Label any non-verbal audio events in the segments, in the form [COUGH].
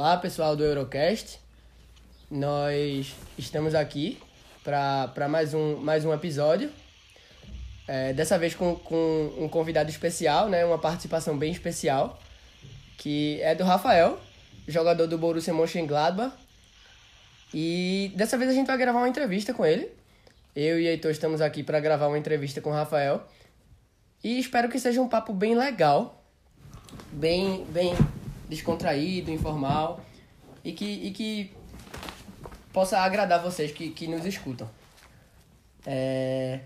Olá, pessoal do Eurocast. Nós estamos aqui para mais um, mais um episódio. É, dessa vez com, com um convidado especial, né? Uma participação bem especial, que é do Rafael, jogador do Borussia Mönchengladbach. E dessa vez a gente vai gravar uma entrevista com ele. Eu e Heitor estamos aqui para gravar uma entrevista com o Rafael. E espero que seja um papo bem legal, bem, bem descontraído, informal e que, e que possa agradar vocês que, que nos escutam. É...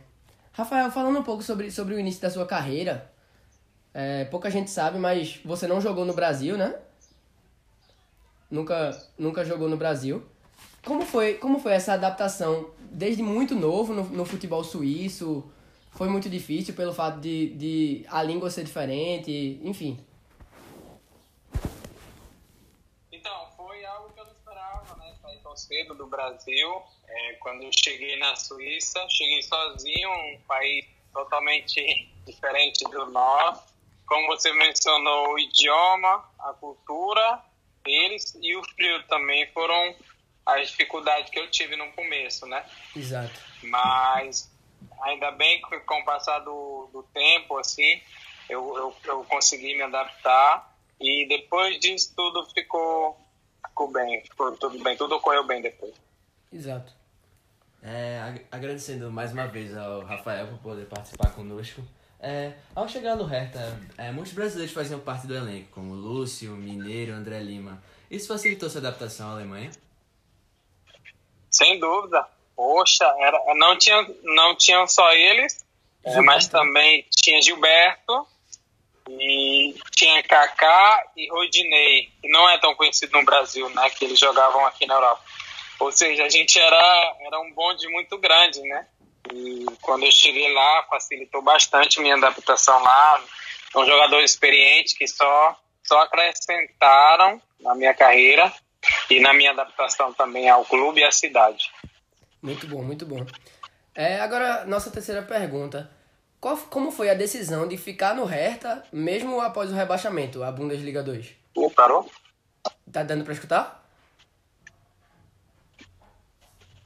Rafael, falando um pouco sobre, sobre o início da sua carreira, é, pouca gente sabe, mas você não jogou no Brasil, né? Nunca, nunca jogou no Brasil. Como foi, como foi essa adaptação desde muito novo no, no futebol suíço? Foi muito difícil pelo fato de, de a língua ser diferente, enfim. Cedo do Brasil. É, quando eu cheguei na Suíça, cheguei sozinho, um país totalmente [LAUGHS] diferente do nosso. Como você mencionou, o idioma, a cultura deles e o frio também foram as dificuldades que eu tive no começo, né? Exato. Mas ainda bem que com o passar do, do tempo, assim, eu, eu, eu consegui me adaptar e depois disso tudo ficou ficou bem, ficou tudo bem, tudo ocorreu bem depois. Exato. É, agradecendo mais uma vez ao Rafael por poder participar conosco. É, ao chegar no Hertha, é, muitos brasileiros faziam parte do elenco, como Lúcio, Mineiro, André Lima. Isso facilitou sua adaptação à Alemanha? Sem dúvida. Poxa, era, não, tinha, não tinham só eles, é, mas também tinha Gilberto, e tinha Kaká e Rodinei, que não é tão conhecido no Brasil, né? Que eles jogavam aqui na Europa. Ou seja, a gente era, era um bonde muito grande, né? E quando eu cheguei lá, facilitou bastante minha adaptação lá. Um jogador experiente que só, só acrescentaram na minha carreira e na minha adaptação também ao clube e à cidade. Muito bom, muito bom. É, agora, nossa terceira pergunta. Qual, como foi a decisão de ficar no Hertha, mesmo após o rebaixamento, a Bundesliga 2? Uh, parou? Tá dando pra escutar?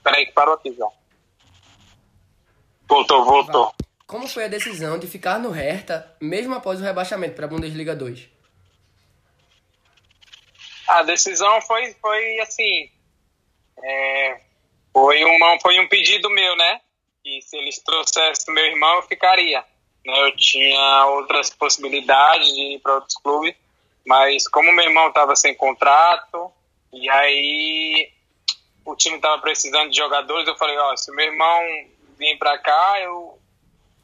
Peraí que parou aqui, João. Voltou, voltou. Como foi a decisão de ficar no Hertha, mesmo após o rebaixamento para a Bundesliga 2? A decisão foi, foi assim... É, foi, uma, foi um pedido meu, né? Que se eles trouxessem meu irmão, eu ficaria. Né? Eu tinha outras possibilidades de ir para outros clubes, mas como meu irmão estava sem contrato, e aí o time estava precisando de jogadores, eu falei, ó, se meu irmão vir para cá, eu,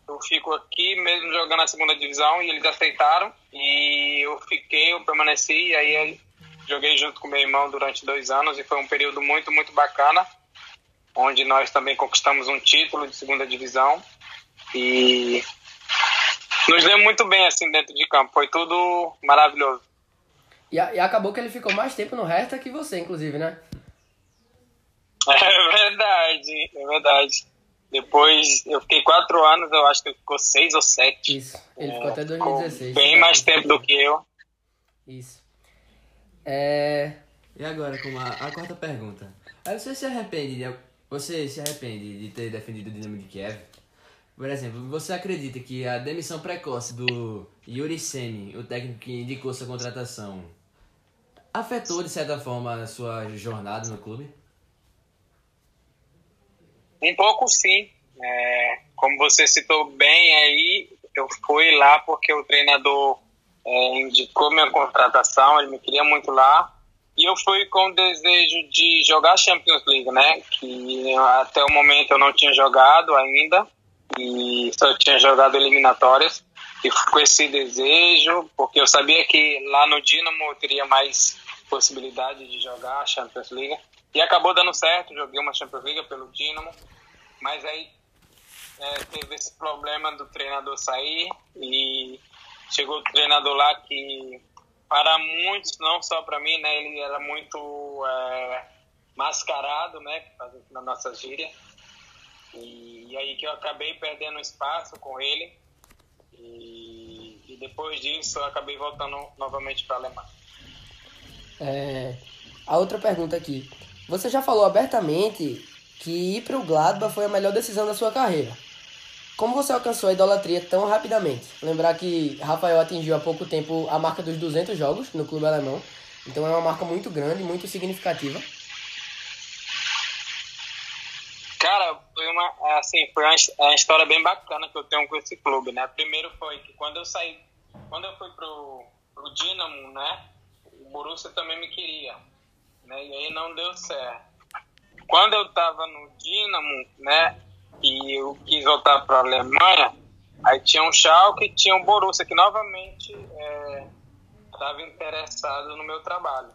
eu fico aqui mesmo jogando na segunda divisão, e eles aceitaram, e eu fiquei, eu permaneci, e aí joguei junto com meu irmão durante dois anos, e foi um período muito, muito bacana, onde nós também conquistamos um título de segunda divisão e nos deu muito bem assim dentro de campo, foi tudo maravilhoso. E, e acabou que ele ficou mais tempo no Hertha que você, inclusive, né? [LAUGHS] É verdade, é verdade. Depois eu fiquei quatro anos, eu acho que ele ficou seis ou sete. Isso, ele ficou até 2016. Bem mais tempo do que eu. Isso. É... E agora, com a, a quarta pergunta. Aí você se arrepende de você se arrepende de ter defendido o Dinamo de Kiev? Por exemplo, você acredita que a demissão precoce do Yuri Semi, o técnico que indicou sua contratação, afetou de certa forma a sua jornada no clube? Um pouco sim. É, como você citou bem aí, eu fui lá porque o treinador é, indicou minha contratação, ele me queria muito lá. E eu fui com o desejo de jogar Champions League, né? Que até o momento eu não tinha jogado ainda e só tinha jogado eliminatórias. E fui com esse desejo, porque eu sabia que lá no Dinamo eu teria mais possibilidade de jogar Champions League. E acabou dando certo, joguei uma Champions League pelo Dinamo, mas aí é, teve esse problema do treinador sair e chegou o treinador lá que para muitos, não só para mim, né, ele era muito é, mascarado, né, na nossa gíria. E, e, aí que eu acabei perdendo espaço com ele. E, e depois disso eu acabei voltando novamente para a Alemanha. É, a outra pergunta aqui. Você já falou abertamente que ir para o Gladbach foi a melhor decisão da sua carreira. Como você alcançou a idolatria tão rapidamente? Lembrar que Rafael atingiu há pouco tempo a marca dos 200 jogos no clube alemão. Então é uma marca muito grande, muito significativa. Cara, foi uma, assim, foi uma, história bem bacana que eu tenho com esse clube, né? Primeiro foi que quando eu saí, quando eu fui pro, pro Dinamo, né? O Borussia também me queria, né? E aí não deu certo. Quando eu tava no Dinamo, né? E eu quis voltar para a Alemanha, aí tinha um Schalke e tinha um Borussia que novamente estava é, interessado no meu trabalho.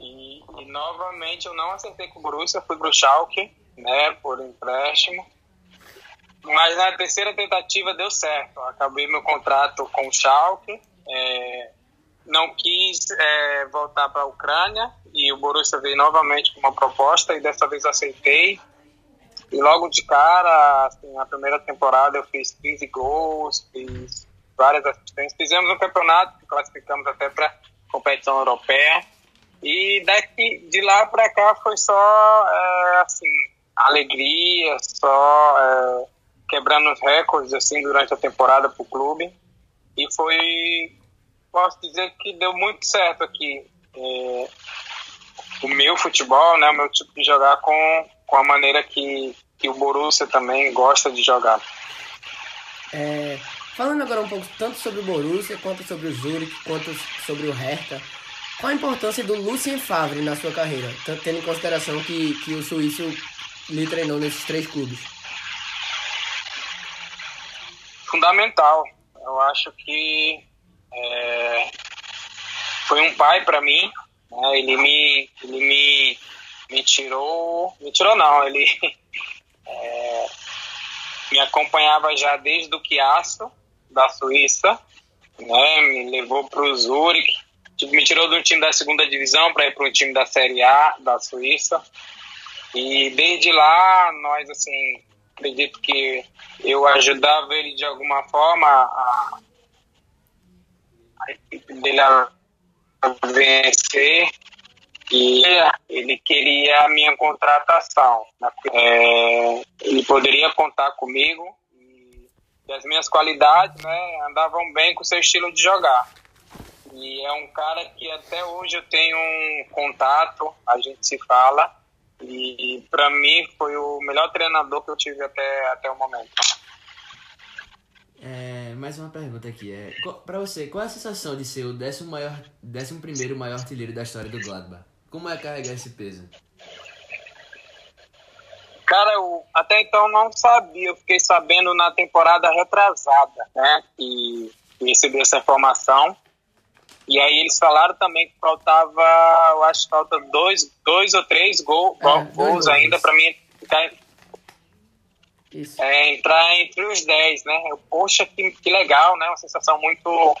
E, e, novamente eu não acertei com o Borussia, fui para o Schalke, né, por empréstimo. Mas na terceira tentativa deu certo. Acabei meu contrato com o Schalke, é, não quis é, voltar para a Ucrânia e o Borussia veio novamente com uma proposta e dessa vez aceitei. E logo de cara, assim, na primeira temporada eu fiz 15 gols, fiz várias assistências. Fizemos um campeonato, classificamos até para competição europeia. E daqui, de lá para cá foi só, é, assim, alegria, só é, quebrando os recordes, assim, durante a temporada para o clube. E foi, posso dizer que deu muito certo aqui. É, o meu futebol, né, o meu tipo de jogar com com a maneira que, que o Borussia também gosta de jogar. É, falando agora um pouco tanto sobre o Borussia, quanto sobre o Zurich, quanto sobre o Hertha, qual a importância do Lucien Favre na sua carreira, tendo em consideração que, que o suíço lhe treinou nesses três clubes? Fundamental. Eu acho que é, foi um pai para mim. Né? Ele me, ele me me tirou. Me tirou não, ele [LAUGHS] é, me acompanhava já desde o Chiasso, da Suíça, né? Me levou para o Zurich, tipo, me tirou de um time da segunda divisão para ir para um time da Série A da Suíça. E desde lá, nós, assim, acredito que eu ajudava ele de alguma forma a, a equipe dele a vencer e ele queria a minha contratação. É, ele poderia contar comigo e as minhas qualidades né, andavam bem com o seu estilo de jogar. E é um cara que até hoje eu tenho um contato, a gente se fala, e para mim foi o melhor treinador que eu tive até, até o momento. É, mais uma pergunta aqui. É, para você, qual é a sensação de ser o décimo, maior, décimo primeiro maior artilheiro da história do Gladbach? Como é carregar esse peso? Cara, eu até então não sabia, eu fiquei sabendo na temporada retrasada, né? E recebi essa informação. E aí eles falaram também que faltava, eu acho que falta dois, dois ou três gol, é, gols ainda para mim ficar, é, entrar entre os dez, né? Eu, poxa, que, que legal, né? Uma sensação muito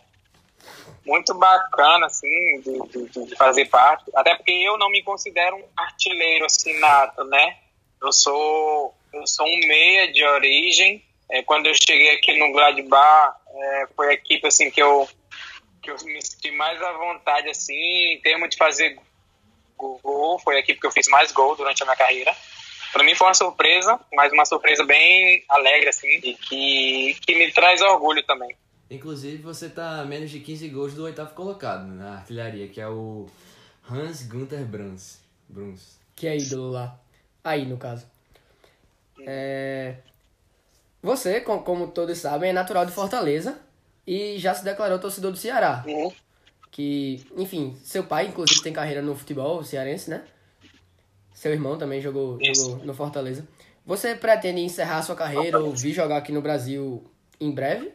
muito bacana, assim, de, de, de, fazer parte. Até porque eu não me considero um artilheiro, assim, nato, né? Eu sou, eu sou um meia de origem. É, quando eu cheguei aqui no Gladbach, é, foi a equipe, assim, que eu, que eu me senti mais à vontade, assim, em termos de fazer gol. Foi a equipe que eu fiz mais gol durante a minha carreira. Para mim foi uma surpresa, mas uma surpresa bem alegre, assim, e que, que me traz orgulho também. Inclusive, você tá a menos de 15 gols do oitavo colocado na artilharia, que é o Hans Gunther Bruns. Bruns. Que é ídolo lá. Aí, no caso. É... Você, como todos sabem, é natural de Fortaleza e já se declarou torcedor do Ceará. Uhum. Que, enfim, seu pai, inclusive, tem carreira no futebol cearense, né? Seu irmão também jogou, jogou no Fortaleza. Você pretende encerrar sua carreira ou vir jogar aqui no Brasil em breve?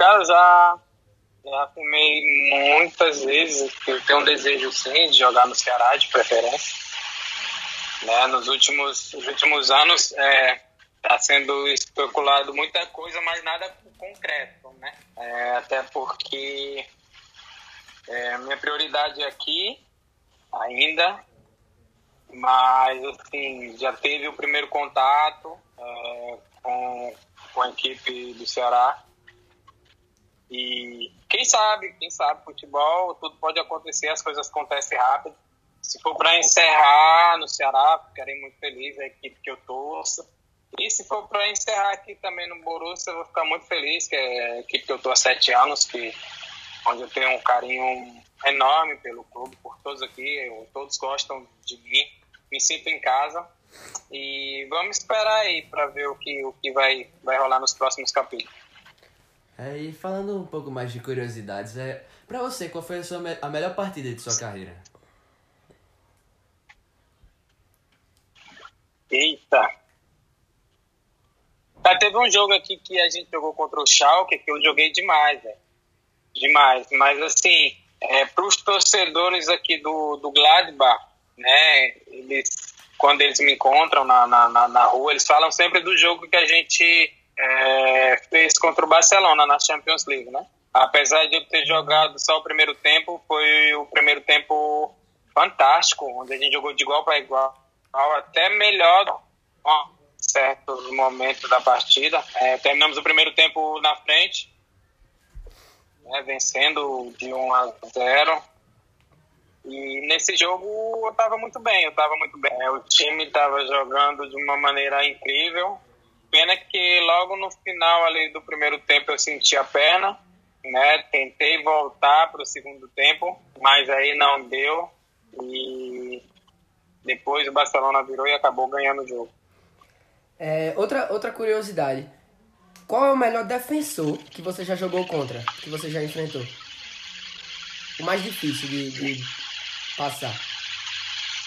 Cara, já, já fumei muitas vezes, eu tenho um desejo sim de jogar no Ceará, de preferência. Né? Nos últimos, nos últimos anos é, está sendo especulado muita coisa, mas nada concreto, né? É, até porque é, minha prioridade é aqui ainda, mas assim, já teve o primeiro contato é, com, com a equipe do Ceará E quem sabe, quem sabe, futebol, tudo pode acontecer, as coisas acontecem rápido. Se for para encerrar no Ceará, ficarei muito feliz, a equipe que eu torço. E se for para encerrar aqui também no Borussia, eu vou ficar muito feliz, que é a equipe que eu tô há sete anos, que, onde eu tenho um carinho enorme pelo clube, por todos aqui, eu, todos gostam de mim, me sinto em casa. E vamos esperar aí para ver o que, o que vai, vai rolar nos próximos capítulos. É, e falando um pouco mais de curiosidades, é, pra você, qual foi a, sua, a melhor partida de sua carreira? Eita! Tá, teve um jogo aqui que a gente jogou contra o Schalke, que eu joguei demais, velho. Demais. Mas, assim, é, para os torcedores aqui do, do Gladbach, né, eles, quando eles me encontram na, na, na rua, eles falam sempre do jogo que a gente é, fez contra o Barcelona na Champions League, né? Apesar de eu ter jogado só o primeiro tempo, foi o primeiro tempo fantástico, onde a gente jogou de igual para igual, até melhor em certos momentos da partida. É, terminamos o primeiro tempo na frente, né, vencendo de 1 a 0. E nesse jogo eu estava muito bem, eu estava muito bem. O time estava jogando de uma maneira incrível. Pena que logo no final ali do primeiro tempo eu senti a perna, né? Tentei voltar para o segundo tempo, mas aí não deu. E depois o Barcelona virou e acabou ganhando o jogo. É, outra, outra curiosidade. Qual é o melhor defensor que você já jogou contra? Que você já enfrentou? O mais difícil de, de passar?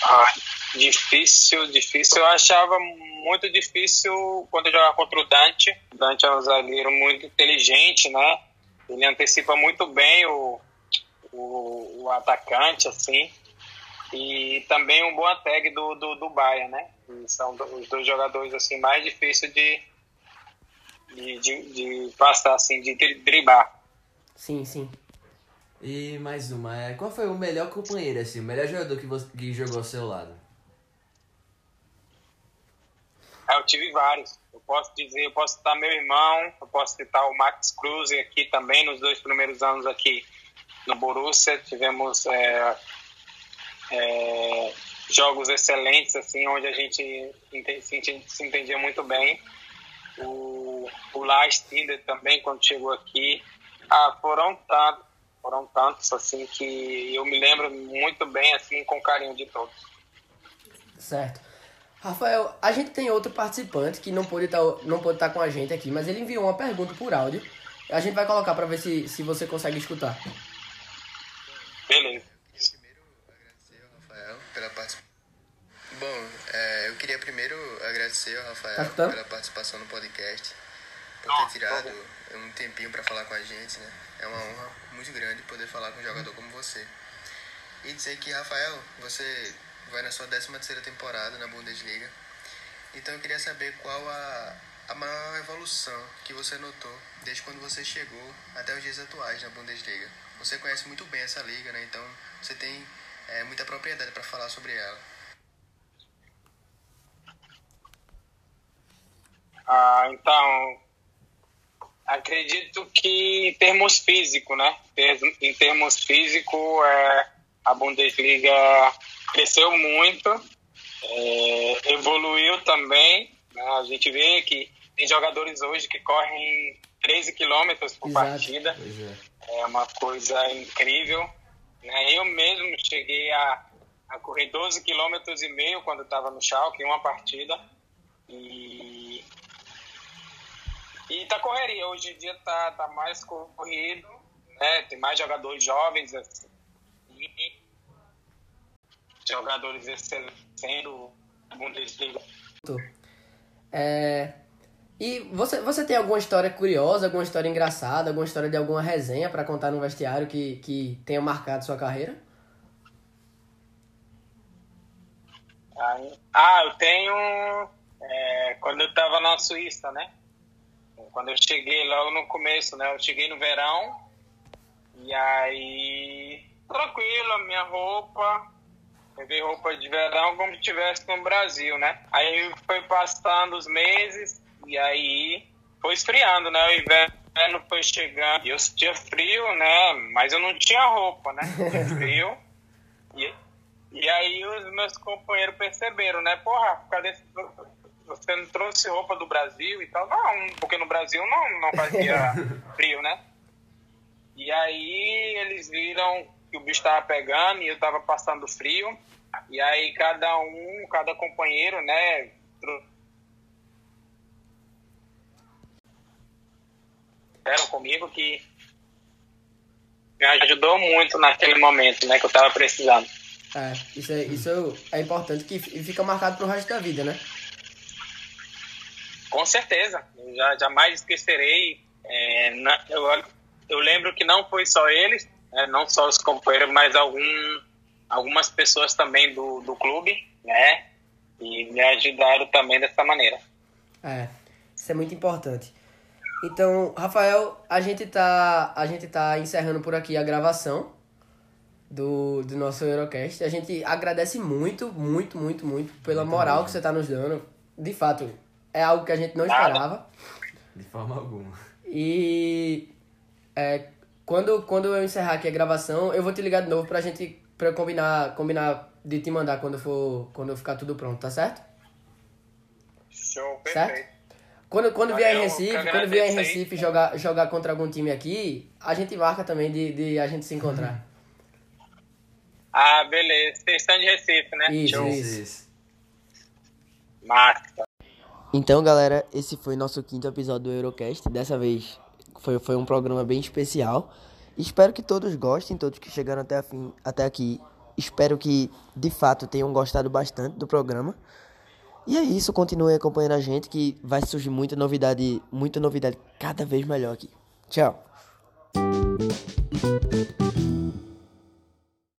Ah, difícil, difícil. Eu achava muito difícil quando eu jogava contra o Dante. O Dante é um zagueiro muito inteligente, né? Ele antecipa muito bem o, o, o atacante, assim. E também um bom tag do, do, do Bayern, né? E são os dois jogadores assim mais difíceis de, de, de, de passar, assim, de driblar. Sim, sim. E mais uma, é, qual foi o melhor companheiro, assim, o melhor jogador que, você, que jogou ao seu lado? É, eu tive vários. Eu posso dizer, eu posso citar meu irmão, eu posso citar o Max Cruz aqui também, nos dois primeiros anos aqui no Borussia. Tivemos é, é, jogos excelentes, assim, onde a gente se entendia muito bem. O, o Lars Tinder também, quando chegou aqui. Ah, foram tantos, foram tantos, assim, que eu me lembro muito bem, assim, com carinho de todos. Certo. Rafael, a gente tem outro participante que não pôde estar tá, não pôde estar tá com a gente aqui, mas ele enviou uma pergunta por áudio. A gente vai colocar para ver se, se você consegue escutar. Beleza. Primeiro, agradecer ao Rafael pela participação. Bom, é, eu queria primeiro agradecer ao Rafael tá pela participação no podcast, por ter tirado um tempinho para falar com a gente, né? É uma honra muito grande poder falar com um jogador como você. E dizer que, Rafael, você vai na sua 13 terceira temporada na Bundesliga. Então eu queria saber qual a, a maior evolução que você notou desde quando você chegou até os dias atuais na Bundesliga. Você conhece muito bem essa liga, né? Então você tem é, muita propriedade para falar sobre ela. Ah, então, acredito que em termos físicos, né? Em termos físicos, é, a Bundesliga cresceu muito, é, evoluiu também. Né? A gente vê que tem jogadores hoje que correm 13 quilômetros por Exato. partida. É. é. uma coisa incrível. Né? Eu mesmo cheguei a, a correr 12 quilômetros e meio quando estava no Schalke, em uma partida. E e tá correria. Hoje em dia tá, tá mais corrido, né? Tem mais jogadores jovens, assim. E jogadores excelentes sendo Bundesliga. É, e você, você tem alguma história curiosa, alguma história engraçada, alguma história de alguma resenha para contar no vestiário que, que tenha marcado sua carreira? Ah, eu tenho. É, quando eu tava na Suíça, né? Quando eu cheguei logo no começo, né? Eu cheguei no verão. E aí. Tranquilo, a minha roupa, Levei roupa de verão como se estivesse no Brasil, né? Aí foi passando os meses e aí foi esfriando, né? O inverno foi chegando e eu sentia frio, né? Mas eu não tinha roupa, né? [LAUGHS] Frio. E, e aí os meus companheiros perceberam, né? Porra, cadê esse, você não trouxe roupa do Brasil e tal? Não, porque no Brasil não, não fazia [LAUGHS] frio, né? E aí eles viram que o bicho estava pegando e eu estava passando frio. E aí cada um, cada companheiro, né? Eram comigo que me ajudou muito naquele momento, né? Que eu estava precisando. É, isso é, isso é importante que fica marcado pro resto da vida, né? Com certeza. Eu já, jamais esquecerei. É, na, eu, eu lembro que não foi só eles, né, não só os companheiros, mas algum, algumas pessoas também do, do clube, né? E me ajudaram também dessa maneira. É, isso é muito importante. Então, Rafael, a gente tá, a gente tá encerrando por aqui a gravação do, do nosso Eurocast. A gente agradece muito, muito, muito, muito pela moral que você tá nos dando. De fato, é algo que a gente não esperava. De forma alguma. E é, quando, quando eu encerrar aqui a gravação, eu vou te ligar de novo pra gente pra combinar, combinar de te mandar quando for quando ficar tudo pronto, tá certo? Show, perfeito. Certo? Quando, quando vier em Recife, quando vier em Recife jogar, jogar contra algum time aqui, a gente marca também de, de a gente se encontrar. [LAUGHS] Ah, beleza. Vocês estão de Recife, né? Isso, Show. isso. Massa. Então, galera, esse foi nosso quinto episódio do Eurocast. Dessa vez foi, foi um programa bem especial. Espero que todos gostem, todos que chegaram até, fim, até aqui. Espero que, de fato, tenham gostado bastante do programa. E é isso, continue acompanhando a gente que vai surgir muita novidade, muita novidade cada vez melhor aqui. Tchau.